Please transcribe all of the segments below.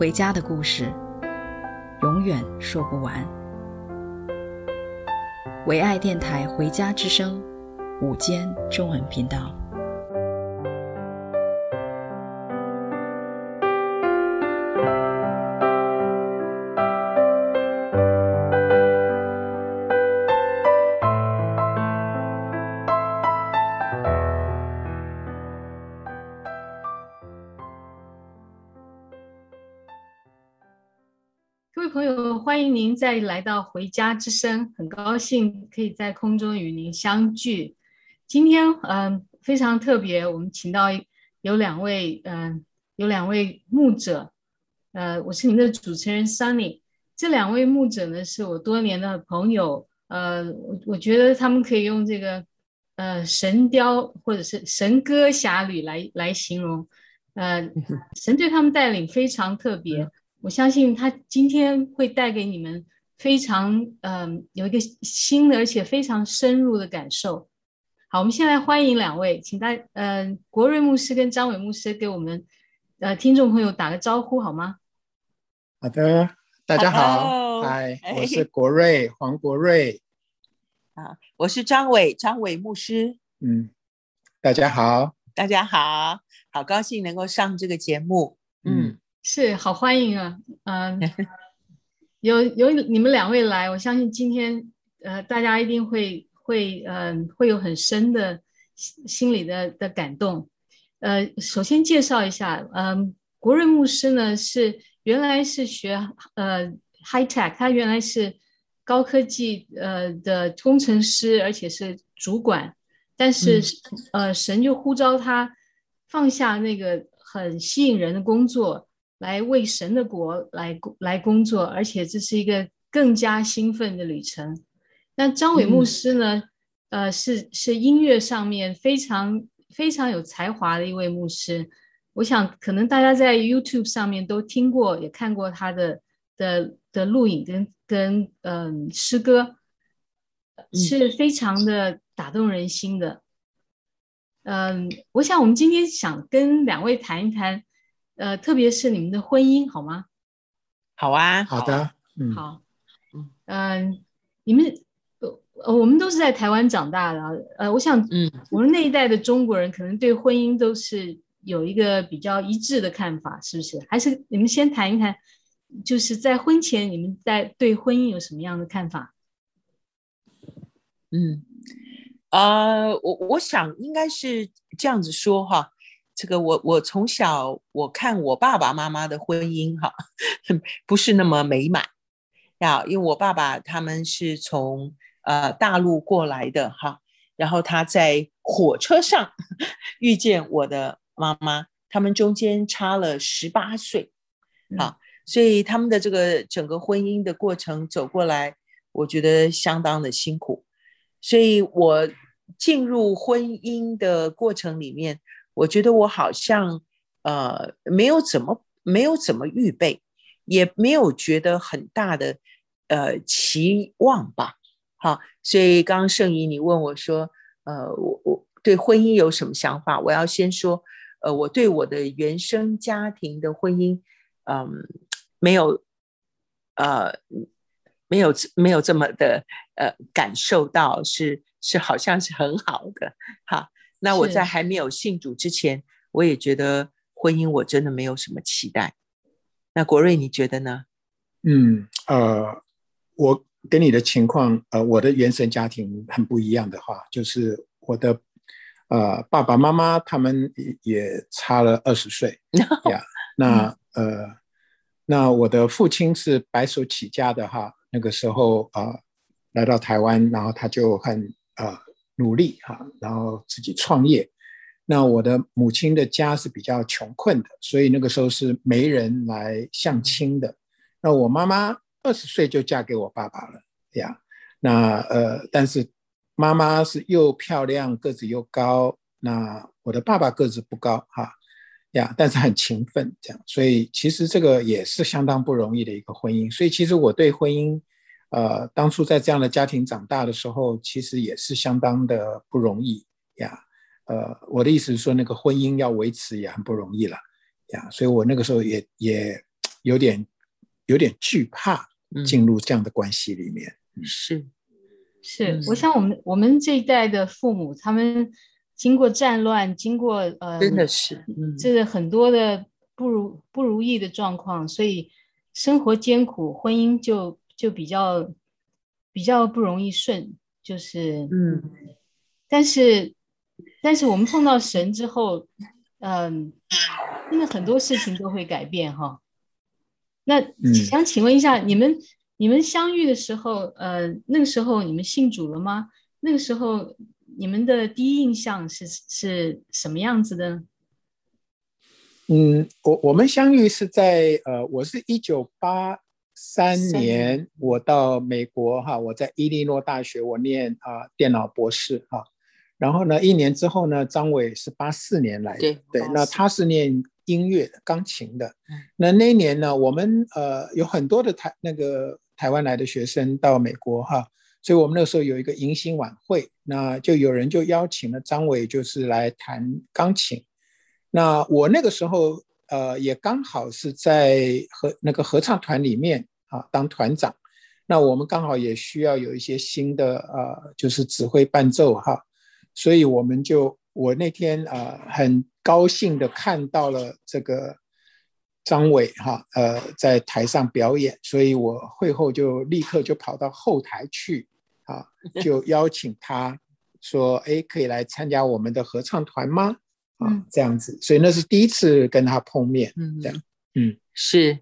回家的故事，永远说不完。唯爱电台《回家之声》午间中文频道。再来到《回家之声》，很高兴可以在空中与您相聚。今天，嗯、呃，非常特别，我们请到有两位，嗯、呃，有两位牧者，呃，我是您的主持人 Sunny。这两位牧者呢，是我多年的朋友，呃，我我觉得他们可以用这个，呃，神雕或者是神歌侠侣来来形容，呃，神对他们带领非常特别。我相信他今天会带给你们非常嗯、呃、有一个新的而且非常深入的感受。好，我们先来欢迎两位，请大嗯、呃、国瑞牧师跟张伟牧师给我们呃听众朋友打个招呼好吗？好的，大家好，嗨我是国瑞黄国瑞，啊，我是张伟张伟牧师，嗯，大家好，大家好，好高兴能够上这个节目，嗯。嗯是好欢迎啊，嗯、呃，有有你们两位来，我相信今天呃大家一定会会嗯、呃、会有很深的心心里的的感动。呃，首先介绍一下，嗯、呃，国瑞牧师呢是原来是学呃 high tech，他原来是高科技呃的工程师，而且是主管，但是、嗯、呃神就呼召他放下那个很吸引人的工作。来为神的国来来工作，而且这是一个更加兴奋的旅程。那张伟牧师呢？嗯、呃，是是音乐上面非常非常有才华的一位牧师。我想可能大家在 YouTube 上面都听过，也看过他的的的录影跟跟嗯、呃、诗歌，是非常的打动人心的。嗯、呃，我想我们今天想跟两位谈一谈。呃，特别是你们的婚姻，好吗？好啊，好的，嗯，好，嗯、呃，你们呃，我们都是在台湾长大的，呃，我想，嗯，我们那一代的中国人可能对婚姻都是有一个比较一致的看法，是不是？还是你们先谈一谈，就是在婚前你们在对婚姻有什么样的看法？嗯，呃，我我想应该是这样子说哈。这个我我从小我看我爸爸妈妈的婚姻哈，不是那么美满呀，因为我爸爸他们是从呃大陆过来的哈，然后他在火车上 遇见我的妈妈，他们中间差了十八岁，啊，所以他们的这个整个婚姻的过程走过来，我觉得相当的辛苦，所以我进入婚姻的过程里面。我觉得我好像，呃，没有怎么没有怎么预备，也没有觉得很大的，呃，期望吧。好，所以刚刚圣仪你问我说，呃，我我对婚姻有什么想法？我要先说，呃，我对我的原生家庭的婚姻，嗯、呃，没有，呃，没有没有这么的，呃，感受到是是好像是很好的，哈。那我在还没有信主之前，我也觉得婚姻我真的没有什么期待。那国瑞你觉得呢？嗯，呃，我跟你的情况，呃，我的原生家庭很不一样的话，就是我的呃爸爸妈妈他们也差了二十岁 呀。yeah, 那呃，那我的父亲是白手起家的哈，那个时候啊，呃，来到台湾，然后他就很呃。努力哈，然后自己创业。那我的母亲的家是比较穷困的，所以那个时候是没人来相亲的。那我妈妈二十岁就嫁给我爸爸了呀。那呃，但是妈妈是又漂亮，个子又高。那我的爸爸个子不高哈呀，但是很勤奋，这样。所以其实这个也是相当不容易的一个婚姻。所以其实我对婚姻，呃，当初在这样的家庭长大的时候，其实也是相当的不容易呀。呃，我的意思是说，那个婚姻要维持也很不容易了呀。所以我那个时候也也有点有点惧怕进入这样的关系里面。嗯、是是，我想我们我们这一代的父母，他们经过战乱，经过呃，真的是，嗯，这个很多的不如不如意的状况，所以生活艰苦，婚姻就就比较比较不容易顺，就是嗯，但是。但是我们碰到神之后，嗯，真的很多事情都会改变哈。那想请问一下，你们你们相遇的时候，呃，那个时候你们信主了吗？那个时候你们的第一印象是是什么样子的？嗯，我我们相遇是在呃，我是一九八三年我到美国哈，我在伊利诺大学我念啊、呃、电脑博士哈。然后呢，一年之后呢，张伟是八四年来的，对，对，那他是念音乐的，钢琴的。那那一年呢，我们呃有很多的台那个台湾来的学生到美国哈，所以我们那时候有一个迎新晚会，那就有人就邀请了张伟，就是来弹钢琴。那我那个时候呃也刚好是在合那个合唱团里面啊当团长，那我们刚好也需要有一些新的呃就是指挥伴奏哈。所以我们就，我那天啊、呃、很高兴的看到了这个张伟哈呃在台上表演，所以我会后就立刻就跑到后台去啊，就邀请他说，哎，可以来参加我们的合唱团吗？啊，这样子，所以那是第一次跟他碰面，嗯，这样，嗯，是，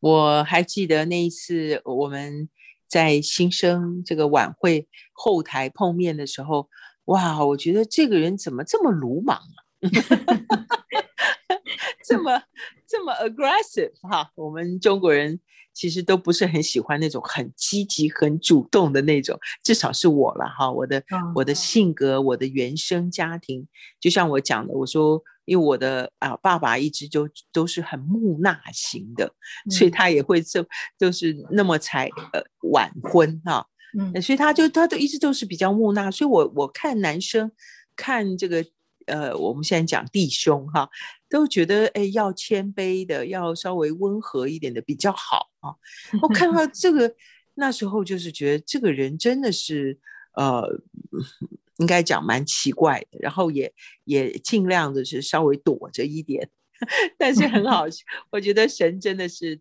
我还记得那一次我们在新生这个晚会后台碰面的时候。哇，我觉得这个人怎么这么鲁莽啊？这么这么 aggressive 哈？我们中国人其实都不是很喜欢那种很积极、很主动的那种，至少是我了哈。我的我的性格，我的原生家庭，就像我讲的，我说，因为我的啊爸爸一直就都是很木讷型的，所以他也会这就是那么才呃晚婚哈。嗯，所以他就他都一直都是比较木讷，所以我我看男生看这个呃，我们现在讲弟兄哈，都觉得哎要谦卑的，要稍微温和一点的比较好啊。我看到 这个那时候就是觉得这个人真的是呃，应该讲蛮奇怪的，然后也也尽量的是稍微躲着一点，但是很好，我觉得神真的是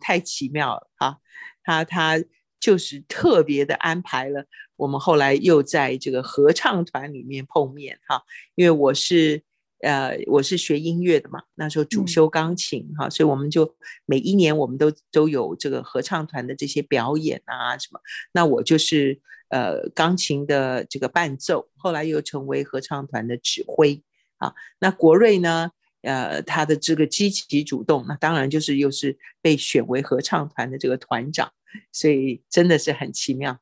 太奇妙了哈，他他。就是特别的安排了，我们后来又在这个合唱团里面碰面哈，因为我是呃我是学音乐的嘛，那时候主修钢琴哈，所以我们就每一年我们都都有这个合唱团的这些表演啊什么，那我就是呃钢琴的这个伴奏，后来又成为合唱团的指挥啊，那国瑞呢，呃他的这个积极主动，那当然就是又是被选为合唱团的这个团长。所以真的是很奇妙，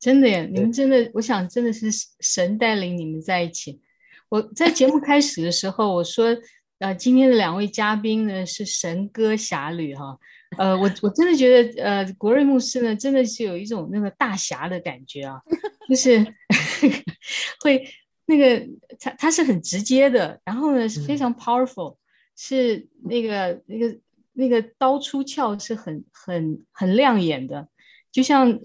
真的耶！你们真的，我想真的是神带领你们在一起。我在节目开始的时候我说，呃，今天的两位嘉宾呢是神歌侠侣哈，呃，我我真的觉得，呃，国瑞牧师呢真的是有一种那个大侠的感觉啊，就是 会那个他他是很直接的，然后呢是非常 powerful，、嗯、是那个那个。那个刀出鞘是很很很亮眼的，就像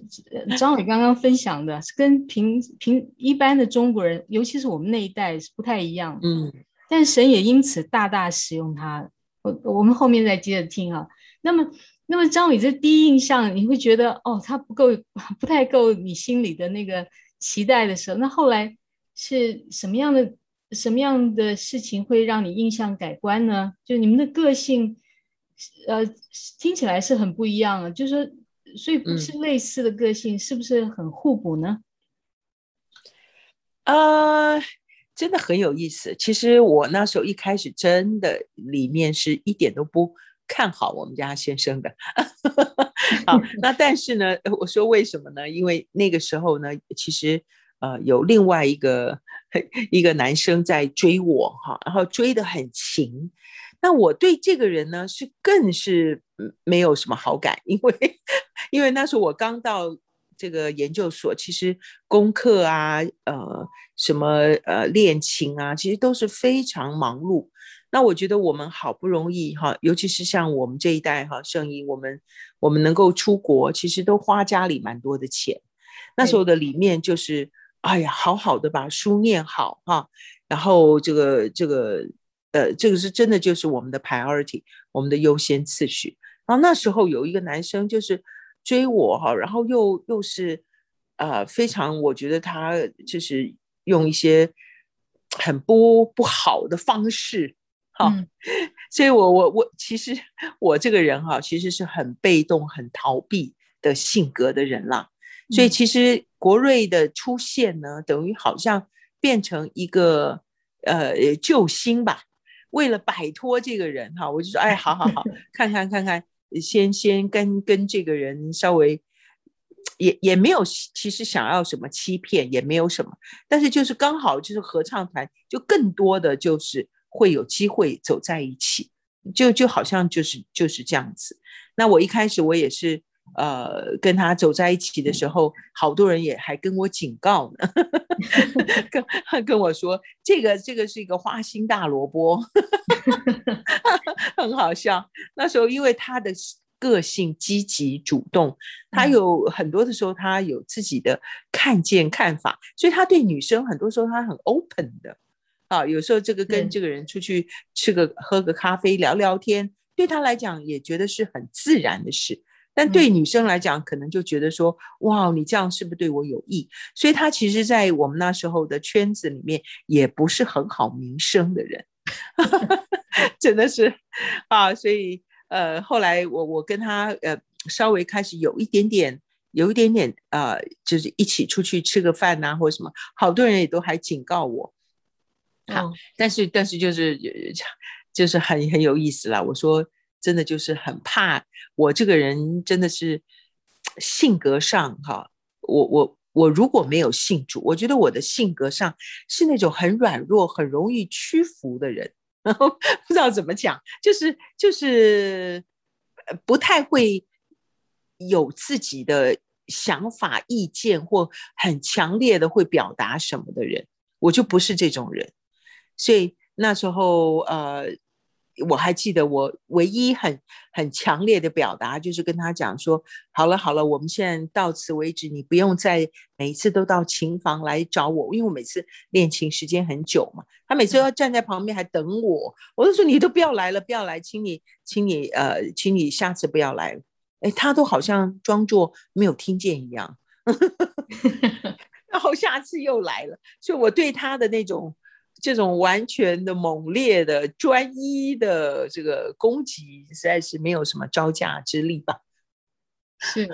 张伟刚刚分享的，是跟平平一般的中国人，尤其是我们那一代是不太一样。嗯，但神也因此大大使用他。我我们后面再接着听啊。那么那么张伟这第一印象，你会觉得哦，他不够，不太够你心里的那个期待的时候，那后来是什么样的什么样的事情会让你印象改观呢？就你们的个性。呃，听起来是很不一样的，就是说，所以不是类似的个性，嗯、是不是很互补呢？呃，真的很有意思。其实我那时候一开始真的里面是一点都不看好我们家先生的。好，那但是呢，我说为什么呢？因为那个时候呢，其实呃有另外一个 一个男生在追我哈，然后追得很勤。那我对这个人呢是更是没有什么好感，因为因为那时候我刚到。这个研究所其实功课啊，呃，什么呃，恋情啊，其实都是非常忙碌。那我觉得我们好不容易哈，尤其是像我们这一代哈，圣仪，我们我们能够出国，其实都花家里蛮多的钱。那时候的理念就是，哎呀，好好的把书念好哈，然后这个这个呃，这个是真的就是我们的 priority，我们的优先次序。然后那时候有一个男生就是。追我哈，然后又又是，呃，非常，我觉得他就是用一些很不不好的方式，哈，嗯、所以我我我其实我这个人哈，其实是很被动、很逃避的性格的人啦，嗯、所以其实国瑞的出现呢，等于好像变成一个呃救星吧，为了摆脱这个人哈，我就说，哎，好好好，看看看看。先先跟跟这个人稍微也也没有其实想要什么欺骗也没有什么，但是就是刚好就是合唱团就更多的就是会有机会走在一起，就就好像就是就是这样子。那我一开始我也是呃跟他走在一起的时候，好多人也还跟我警告呢，跟跟我说这个这个是一个花心大萝卜。很好笑。那时候，因为他的个性积极主动，他有很多的时候，他有自己的看见看法，所以他对女生很多时候他很 open 的。啊，有时候这个跟这个人出去吃个喝个咖啡聊聊天，对他来讲也觉得是很自然的事。但对女生来讲，可能就觉得说，哇，你这样是不是对我有益？所以他其实，在我们那时候的圈子里面，也不是很好名声的人。真的是啊，所以呃，后来我我跟他呃稍微开始有一点点，有一点点呃，就是一起出去吃个饭呐、啊，或者什么，好多人也都还警告我。好，哦、但是但是就是就是很很有意思啦。我说真的就是很怕我这个人真的是性格上哈，我我。我如果没有信主，我觉得我的性格上是那种很软弱、很容易屈服的人，然后不知道怎么讲，就是就是不太会有自己的想法、意见或很强烈的会表达什么的人，我就不是这种人，所以那时候呃。我还记得，我唯一很很强烈的表达就是跟他讲说：“好了好了，我们现在到此为止，你不用再每一次都到琴房来找我，因为我每次练琴时间很久嘛。他每次都要站在旁边还等我，我就说你都不要来了，不要来，请你，请你，呃，请你下次不要来。哎，他都好像装作没有听见一样，然后下次又来了，所以我对他的那种。”这种完全的猛烈的专一的这个攻击，实在是没有什么招架之力吧？是，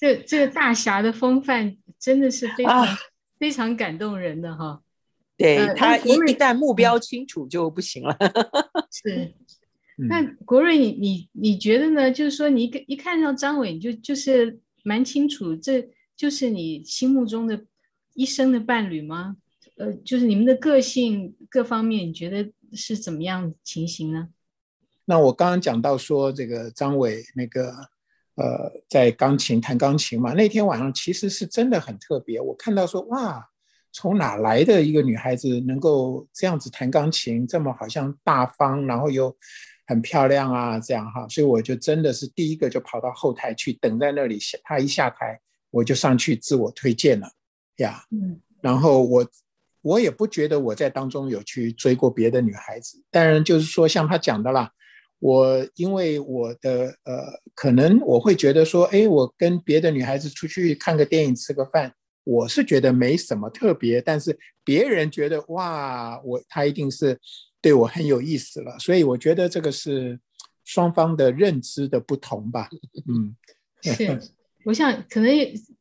这这个大侠的风范真的是非常、啊、非常感动人的哈。对、呃、他一一旦目标清楚就不行了。是，那国瑞你你你觉得呢？就是说你一一看到张伟，你就就是蛮清楚，这就是你心目中的一生的伴侣吗？呃，就是你们的个性各方面，你觉得是怎么样情形呢？那我刚刚讲到说，这个张伟那个呃，在钢琴弹钢琴嘛，那天晚上其实是真的很特别。我看到说，哇，从哪来的一个女孩子能够这样子弹钢琴，这么好像大方，然后又很漂亮啊，这样哈。所以我就真的是第一个就跑到后台去等在那里，她一下台我就上去自我推荐了呀。嗯，然后我。我也不觉得我在当中有去追过别的女孩子，当然就是说像他讲的啦，我因为我的呃，可能我会觉得说，哎，我跟别的女孩子出去看个电影、吃个饭，我是觉得没什么特别，但是别人觉得哇，我他一定是对我很有意思了，所以我觉得这个是双方的认知的不同吧，嗯，是，我想可能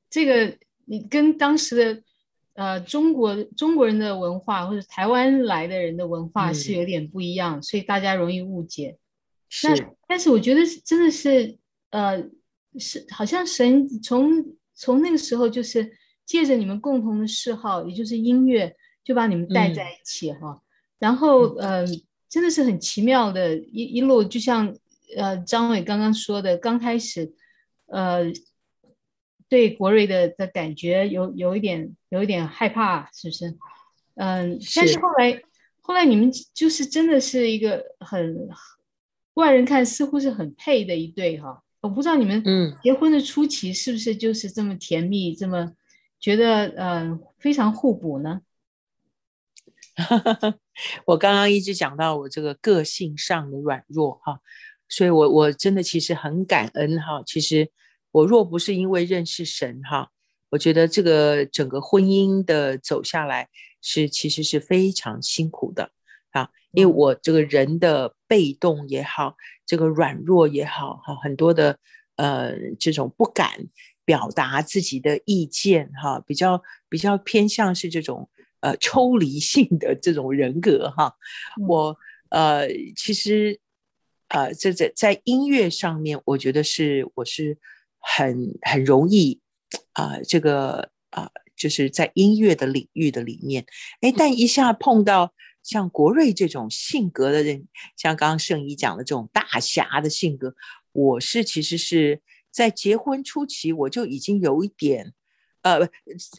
这个你跟当时的。呃中国中国人的文化或者台湾来的人的文化是有点不一样，嗯、所以大家容易误解。是，那但是我觉得真的是呃是好像神从从那个时候就是借着你们共同的嗜好，也就是音乐，就把你们带在一起哈。嗯、然后呃真的是很奇妙的一一路，就像呃张伟刚刚说的，刚开始呃。对国瑞的的感觉有有一点有一点害怕，是不是？嗯，但是后来后来你们就是真的是一个很外人看似乎是很配的一对哈。我不知道你们结婚的初期是不是就是这么甜蜜，嗯、这么觉得嗯非常互补呢？我刚刚一直讲到我这个个性上的软弱哈，所以我我真的其实很感恩哈，其实。我若不是因为认识神哈，我觉得这个整个婚姻的走下来是其实是非常辛苦的啊，因为我这个人的被动也好，这个软弱也好哈，很多的呃这种不敢表达自己的意见哈，比较比较偏向是这种呃抽离性的这种人格哈，我呃其实呃这在在音乐上面，我觉得是我是。很很容易啊、这个啊、就是在音乐的领域的里面，哎，但一下碰到像国瑞这种性格的人，像刚刚圣仪讲的这种大侠的性格，我是其实是在结婚初期我就已经有一点，呃，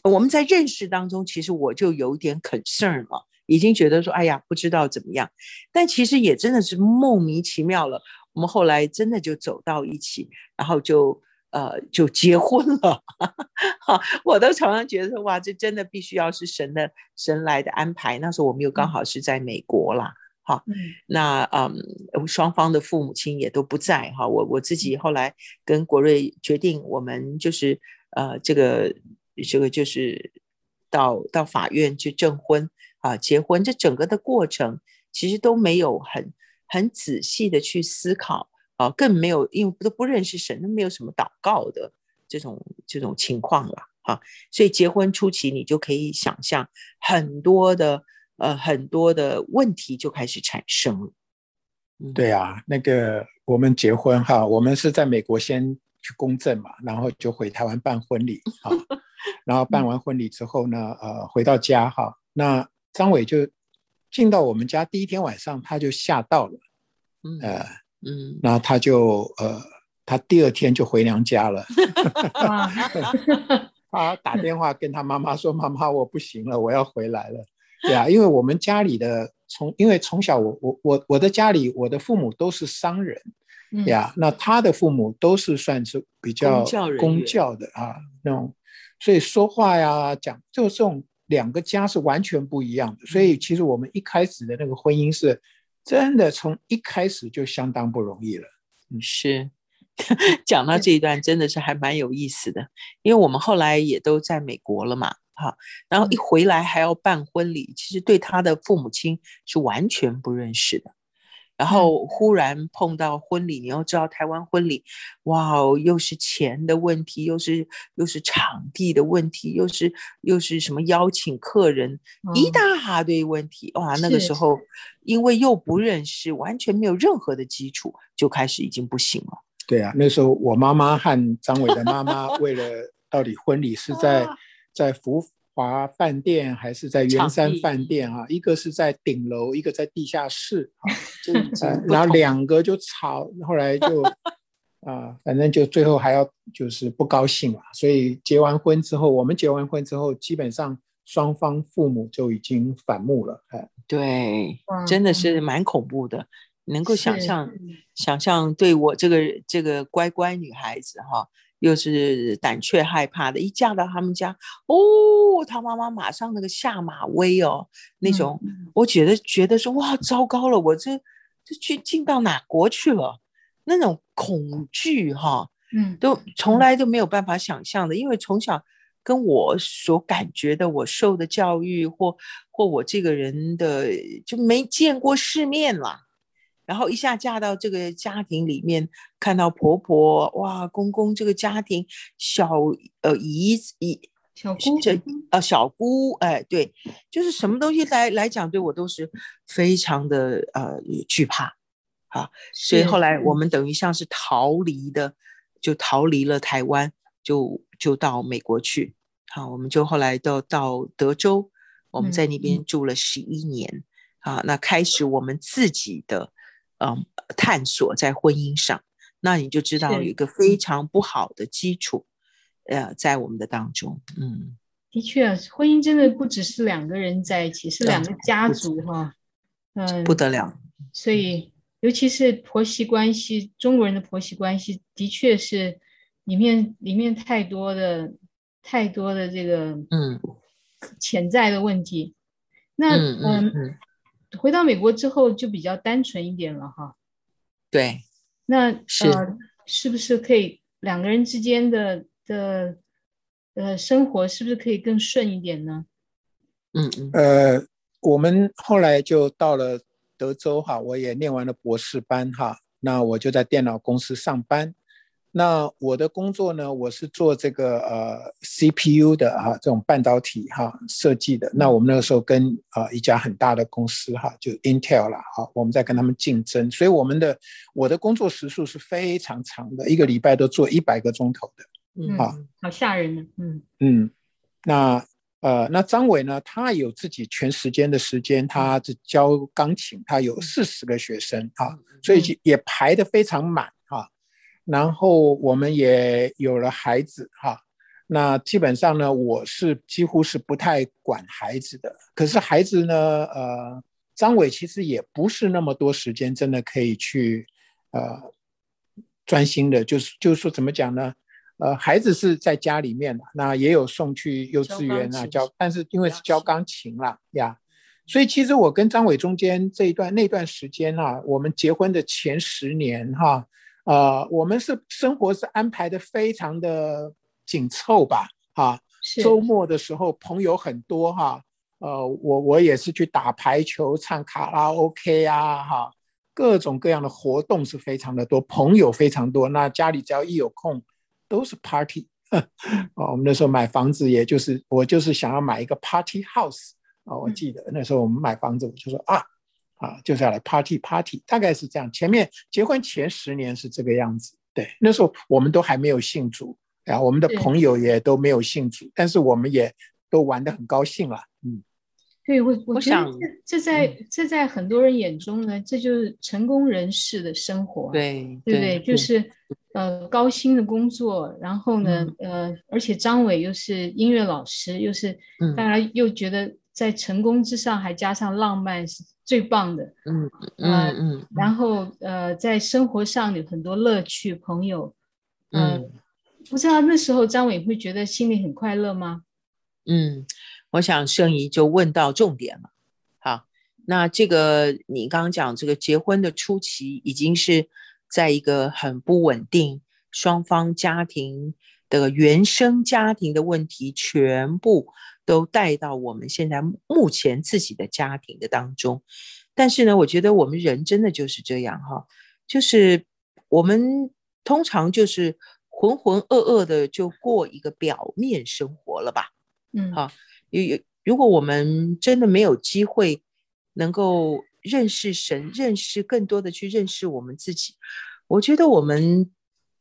我们在认识当中，其实我就有一点 concern 了，已经觉得说，哎呀，不知道怎么样，但其实也真的是莫名其妙了，我们后来真的就走到一起，然后就。呃，就结婚了，哈，我都常常觉得说，哇，这真的必须要是神的神来的安排。那时候我们又刚好是在美国啦，哈，嗯，那嗯，双方的父母亲也都不在，哈，我我自己后来跟国瑞决定，我们就是呃，这个这个就是到到法院去证婚啊，结婚，这整个的过程其实都没有很很仔细的去思考。啊，更没有，因为都不认识神，都没有什么祷告的这种这种情况了，哈。所以结婚初期，你就可以想象很多的呃很多的问题就开始产生了。对啊，那个我们结婚哈，我们是在美国先去公证嘛，然后就回台湾办婚礼啊，然后办完婚礼之后呢，呃，回到家哈，那张伟就进到我们家第一天晚上，他就吓到了，呃。嗯，那他就呃，他第二天就回娘家了。他打电话跟他妈妈说：“妈妈，我不行了，我要回来了。”对啊，因为我们家里的从，因为从小我我我我的家里，我的父母都是商人，对呀，那他的父母都是算是比较公教的啊，那种，所以说话呀讲，就这种两个家是完全不一样的。所以其实我们一开始的那个婚姻是。真的从一开始就相当不容易了。嗯，是，讲到这一段真的是还蛮有意思的，因为我们后来也都在美国了嘛，哈，然后一回来还要办婚礼，其实对他的父母亲是完全不认识的。然后忽然碰到婚礼，你要知道台湾婚礼，哇哦，又是钱的问题，又是又是场地的问题，又是又是什么邀请客人，嗯、一大堆问题。哇，那个时候因为又不认识，完全没有任何的基础，就开始已经不行了。对啊，那时候我妈妈和张伟的妈妈为了到底婚礼是在在福。华饭店还是在圆山饭店啊？一个是在顶楼，一个在地下室啊。然后两个就吵，后来就啊，反正就最后还要就是不高兴了。所以结完婚之后，我们结完婚之后，基本上双方父母就已经反目了。哎，对，真的是蛮恐怖的。能够想象，想象对我这个这个乖乖女孩子哈。又是胆怯害怕的，一嫁到他们家，哦，他妈妈马上那个下马威哦，那种，嗯、我觉得觉得说哇，糟糕了，我这这去进到哪国去了？那种恐惧哈，嗯，都从来都没有办法想象的，因为从小跟我所感觉的，我受的教育或或我这个人的就没见过世面了。然后一下嫁到这个家庭里面，看到婆婆哇，公公这个家庭小呃姨姨小姑，这呃小姑，哎，对，就是什么东西来来讲，对我都是非常的呃惧怕，啊，所以后来我们等于像是逃离的，就逃离了台湾，就就到美国去，好，我们就后来到到德州，我们在那边住了十一年，啊，那开始我们自己的嗯探索在婚姻上，那你就知道有一个非常不好的基础。呃，在我们的当中，嗯，的确，婚姻真的不只是两个人在一起，是两个家族哈，嗯，不得了。所以，尤其是婆媳关系，中国人的婆媳关系，的确是里面里面太多的太多的这个嗯潜在的问题。那嗯，嗯，嗯，回到美国之后就比较单纯一点了哈。对，那是、呃、是不是可以两个人之间的？的呃生活是不是可以更顺一点呢？嗯嗯，呃，我们后来就到了德州哈，我也念完了博士班哈，那我就在电脑公司上班。那我的工作呢，我是做这个呃 CPU 的啊，这种半导体哈设计的。那我们那个时候跟啊、呃、一家很大的公司哈，就 Intel 了哈，我们在跟他们竞争，所以我们的我的工作时数是非常长的，一个礼拜都做一百个钟头的。嗯，好，好吓人呢。嗯嗯，那呃，那张伟呢？他有自己全时间的时间，他是教钢琴，他有四十个学生啊，所以也排得非常满哈。然后我们也有了孩子哈。那基本上呢，我是几乎是不太管孩子的。可是孩子呢，呃，张伟其实也不是那么多时间，真的可以去呃专心的，就是就是说怎么讲呢？呃，孩子是在家里面，那也有送去幼稚园啊教，但是因为是教钢琴啦呀，所以其实我跟张伟中间这一段那段时间啊，我们结婚的前十年哈，呃，我们是生活是安排的非常的紧凑吧，哈，周末的时候朋友很多哈，呃，我我也是去打排球、唱卡拉 OK 啊，哈，各种各样的活动是非常的多，朋友非常多，那家里只要一有空。都是 party，哦，我们那时候买房子，也就是我就是想要买一个 party house 啊，我记得那时候我们买房子，我就说啊啊，就是要来 party party，大概是这样。前面结婚前十年是这个样子，对，那时候我们都还没有信主，啊，我们的朋友也都没有信主，但是我们也都玩得很高兴了，嗯。对我，我觉得这这在这在很多人眼中呢，这就是成功人士的生活，对对不对？就是呃高薪的工作，然后呢呃，而且张伟又是音乐老师，又是大家又觉得在成功之上还加上浪漫是最棒的，嗯嗯嗯，然后呃在生活上有很多乐趣，朋友，嗯，不知道那时候张伟会觉得心里很快乐吗？嗯。我想圣仪就问到重点了，好，那这个你刚刚讲这个结婚的初期，已经是在一个很不稳定，双方家庭的原生家庭的问题全部都带到我们现在目前自己的家庭的当中。但是呢，我觉得我们人真的就是这样哈，就是我们通常就是浑浑噩噩的就过一个表面生活了吧，嗯，好。有有，如果我们真的没有机会能够认识神，认识更多的去认识我们自己，我觉得我们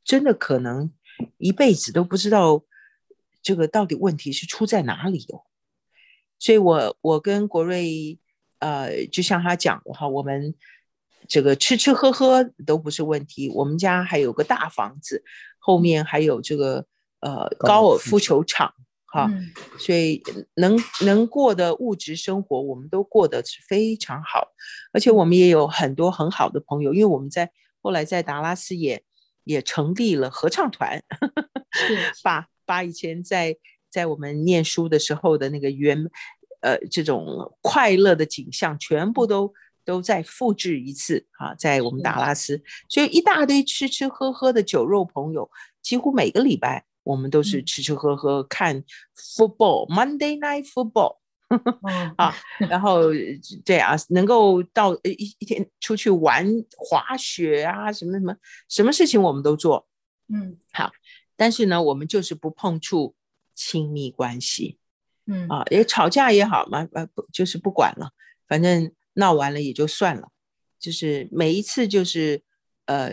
真的可能一辈子都不知道这个到底问题是出在哪里哦。所以我我跟国瑞，呃，就像他讲的哈，我们这个吃吃喝喝都不是问题，我们家还有个大房子，后面还有这个呃高尔夫球场。哈，所以能能过的物质生活，我们都过得是非常好，而且我们也有很多很好的朋友，因为我们在后来在达拉斯也也成立了合唱团，把把以前在在我们念书的时候的那个原呃这种快乐的景象，全部都都再复制一次啊，在我们达拉斯，所以一大堆吃吃喝喝的酒肉朋友，几乎每个礼拜。我们都是吃吃喝喝看 football，Monday Night Football，啊，然后对啊，能够到一一天出去玩滑雪啊，什么什么什么事情我们都做，嗯，好，但是呢，我们就是不碰触亲密关系。嗯啊，也吵架也好嘛，呃，不就是不管了，反正闹完了也就算了。就是每一次就是，呃，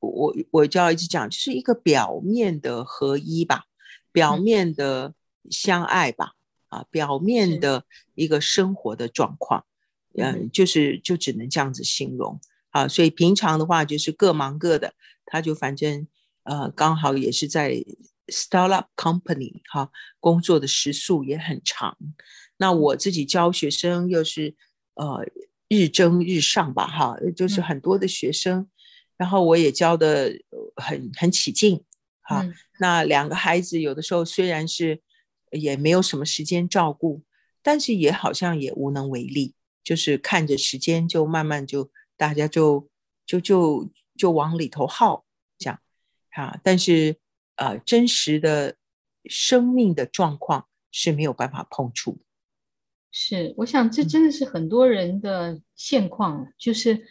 我我就要一直讲，就是一个表面的合一吧，表面的相爱吧，嗯、啊，表面的一个生活的状况，嗯、呃，就是就只能这样子形容啊。所以平常的话就是各忙各的，他就反正呃刚好也是在。Startup company 哈，工作的时数也很长。那我自己教学生又是呃日增日上吧哈，就是很多的学生，嗯、然后我也教的很很起劲哈。嗯、那两个孩子有的时候虽然是也没有什么时间照顾，但是也好像也无能为力，就是看着时间就慢慢就大家就就就就往里头耗这样哈，但是。呃，真实的生命的状况是没有办法碰触。是，我想这真的是很多人的现况，嗯、就是，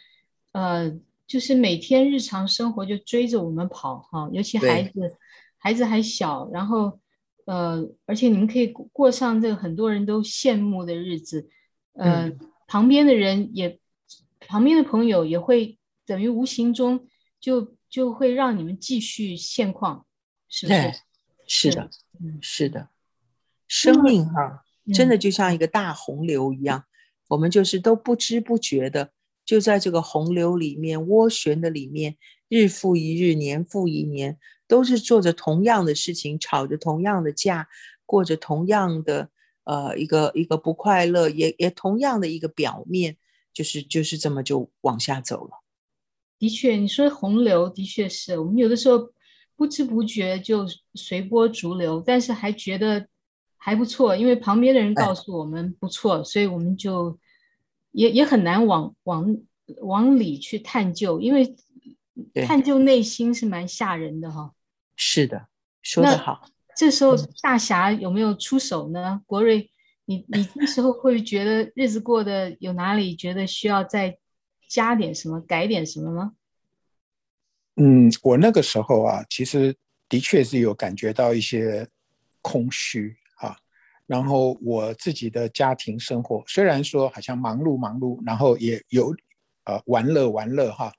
呃，就是每天日常生活就追着我们跑哈，尤其孩子，孩子还小，然后，呃，而且你们可以过上这个很多人都羡慕的日子，呃，嗯、旁边的人也，旁边的朋友也会等于无形中就就会让你们继续现况。是对，是的，嗯，是的，生命哈，真的就像一个大洪流一样，我们就是都不知不觉的就在这个洪流里面涡旋的里面，日复一日，年复一年，都是做着同样的事情，吵着同样的架，过着同样的呃一个一个不快乐，也也同样的一个表面，就是就是这么就往下走了。的确，你说洪流的确是我们有的时候。不知不觉就随波逐流，但是还觉得还不错，因为旁边的人告诉我们不错，哎、所以我们就也也很难往往往里去探究，因为探究内心是蛮吓人的哈。是的，说得好。这时候大侠有没有出手呢？嗯、国瑞，你你那时候会觉得日子过得有哪里觉得需要再加点什么、改点什么吗？嗯，我那个时候啊，其实的确是有感觉到一些空虚啊。然后我自己的家庭生活虽然说好像忙碌忙碌，然后也有呃玩乐玩乐哈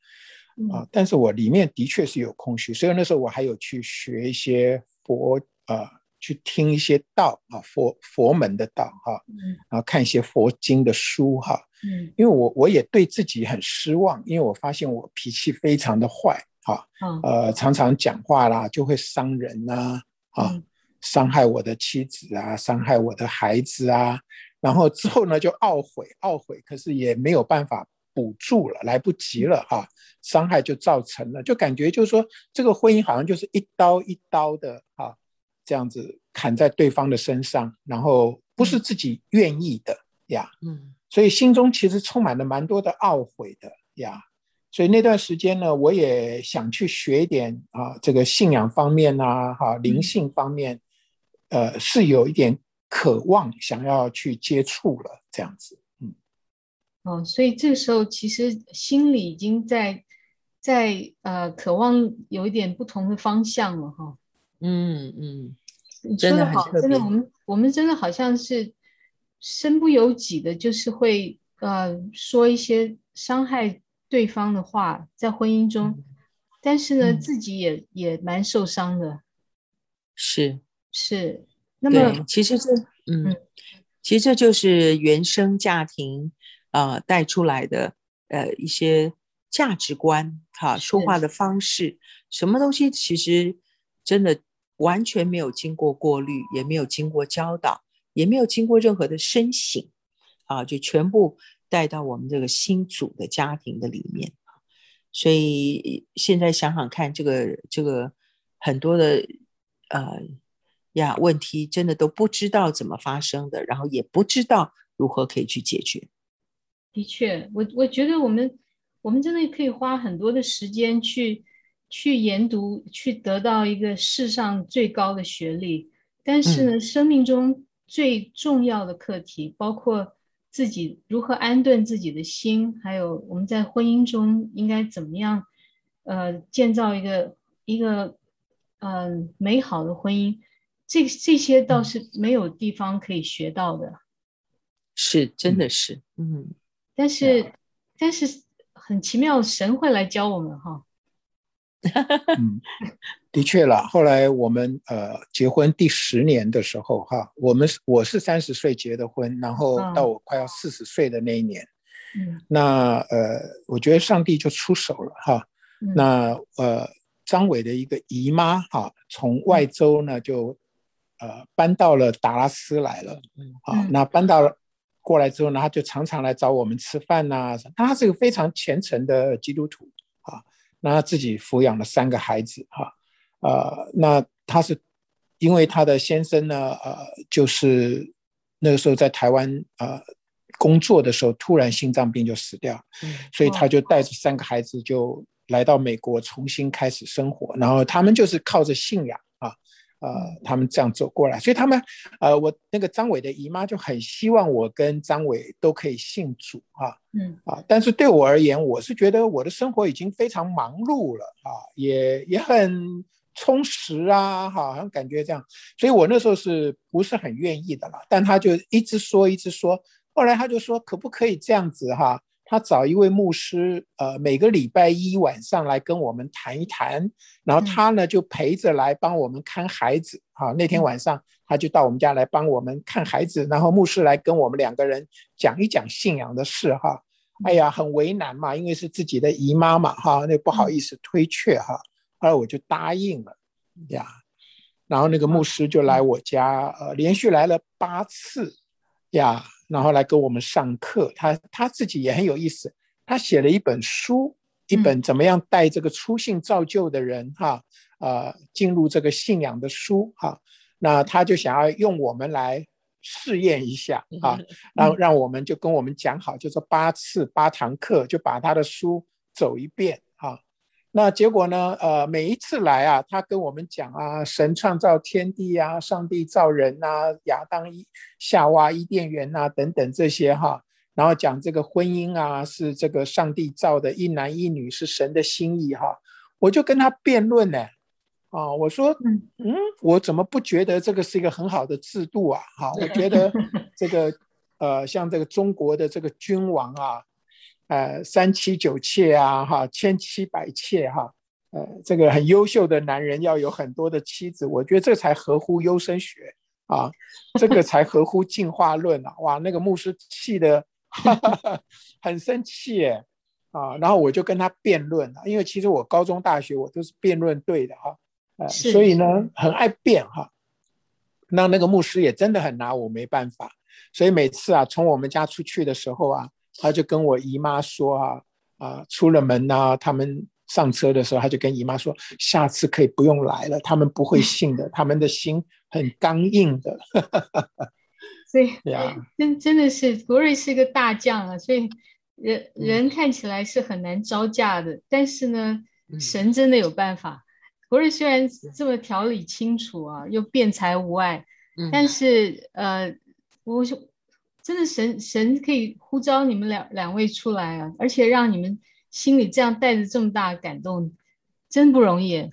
啊，但是我里面的确是有空虚。所以那时候我还有去学一些佛呃，去听一些道啊，佛佛门的道哈，然后看一些佛经的书哈。嗯，因为我我也对自己很失望，因为我发现我脾气非常的坏。啊，呃，常常讲话啦，就会伤人呐，啊，嗯、伤害我的妻子啊，伤害我的孩子啊，然后之后呢，就懊悔，懊悔，可是也没有办法补助了，来不及了啊，伤害就造成了，就感觉就是说，这个婚姻好像就是一刀一刀的啊，这样子砍在对方的身上，然后不是自己愿意的呀，嗯，所以心中其实充满了蛮多的懊悔的呀。所以那段时间呢，我也想去学一点啊，这个信仰方面啊，哈，灵性方面，呃，是有一点渴望想要去接触了，这样子，嗯，哦，所以这个时候其实心里已经在在呃渴望有一点不同的方向了，哈，嗯嗯，你说的好，真的，我们我们真的好像是身不由己的，就是会呃说一些伤害。对方的话在婚姻中，但是呢，嗯、自己也也蛮受伤的。是。是，那么其实这嗯，嗯。其实这就是原生家庭啊、呃、带出来的呃一些价值观哈，说话的方式，什么东西其实真的完全没有经过过滤，也没有经过教导，也没有经过任何的深省啊，就全部。带到我们这个新组的家庭的里面，所以现在想想看，这个这个很多的呃呀问题，真的都不知道怎么发生的，然后也不知道如何可以去解决。的确，我我觉得我们我们真的可以花很多的时间去去研读，去得到一个世上最高的学历，但是呢，嗯、生命中最重要的课题包括。自己如何安顿自己的心，还有我们在婚姻中应该怎么样，呃，建造一个一个嗯、呃、美好的婚姻，这这些倒是没有地方可以学到的，是真的是，嗯，但是但是很奇妙，神会来教我们哈。嗯，的确了。后来我们呃结婚第十年的时候哈，我们我是三十岁结的婚，然后到我快要四十岁的那一年，嗯，那呃我觉得上帝就出手了哈。嗯、那呃张伟的一个姨妈哈，从外州呢就呃搬到了达拉斯来了，啊、嗯，那搬到了过来之后呢，他就常常来找我们吃饭呐、啊。他是一个非常虔诚的基督徒啊。那他自己抚养了三个孩子，哈，呃，那他是因为他的先生呢，呃，就是那个时候在台湾呃工作的时候，突然心脏病就死掉，嗯，所以他就带着三个孩子就来到美国重新开始生活，然后他们就是靠着信仰。呃，他们这样走过来，所以他们，呃，我那个张伟的姨妈就很希望我跟张伟都可以信主啊，嗯啊，但是对我而言，我是觉得我的生活已经非常忙碌了啊，也也很充实啊，好像感觉这样，所以我那时候是不是很愿意的了？但他就一直说，一直说，后来他就说，可不可以这样子哈？他找一位牧师，呃，每个礼拜一晚上来跟我们谈一谈，然后他呢就陪着来帮我们看孩子。好，那天晚上他就到我们家来帮我们看孩子，然后牧师来跟我们两个人讲一讲信仰的事哈。哎呀，很为难嘛，因为是自己的姨妈嘛哈，那不好意思推却哈，后来我就答应了呀。然后那个牧师就来我家，呃，连续来了八次呀。然后来给我们上课，他他自己也很有意思，他写了一本书，一本怎么样带这个初信造就的人哈，呃，进入这个信仰的书哈。那他就想要用我们来试验一下啊，然后 让我们就跟我们讲好，就是八次八堂课，就把他的书走一遍哈。那结果呢？呃，每一次来啊，他跟我们讲啊，神创造天地啊，上帝造人啊，亚当、夏娃、伊甸园啊等等这些哈，然后讲这个婚姻啊，是这个上帝造的，一男一女是神的心意哈。我就跟他辩论呢，啊，我说，嗯，我怎么不觉得这个是一个很好的制度啊？哈，我觉得这个，呃，像这个中国的这个君王啊。呃，三妻九妾啊，哈，千妻百妾哈，呃，这个很优秀的男人要有很多的妻子，我觉得这才合乎优生学啊，这个才合乎进化论啊，哇，那个牧师气的哈哈哈，很生气耶，啊，然后我就跟他辩论啊，因为其实我高中、大学我都是辩论队的哈，呃，所以呢，很爱辩哈，那那个牧师也真的很拿我没办法，所以每次啊，从我们家出去的时候啊。他就跟我姨妈说啊啊，出了门啊，他们上车的时候，他就跟姨妈说，下次可以不用来了，他们不会信的，他们的心很刚硬的。所以 呀，真真的是国瑞是一个大将啊，所以人人看起来是很难招架的，但是呢，神真的有办法。国瑞虽然这么条理清楚啊，又辩才无碍，但是呃，我就。真的神神可以呼召你们两两位出来啊，而且让你们心里这样带着这么大的感动，真不容易。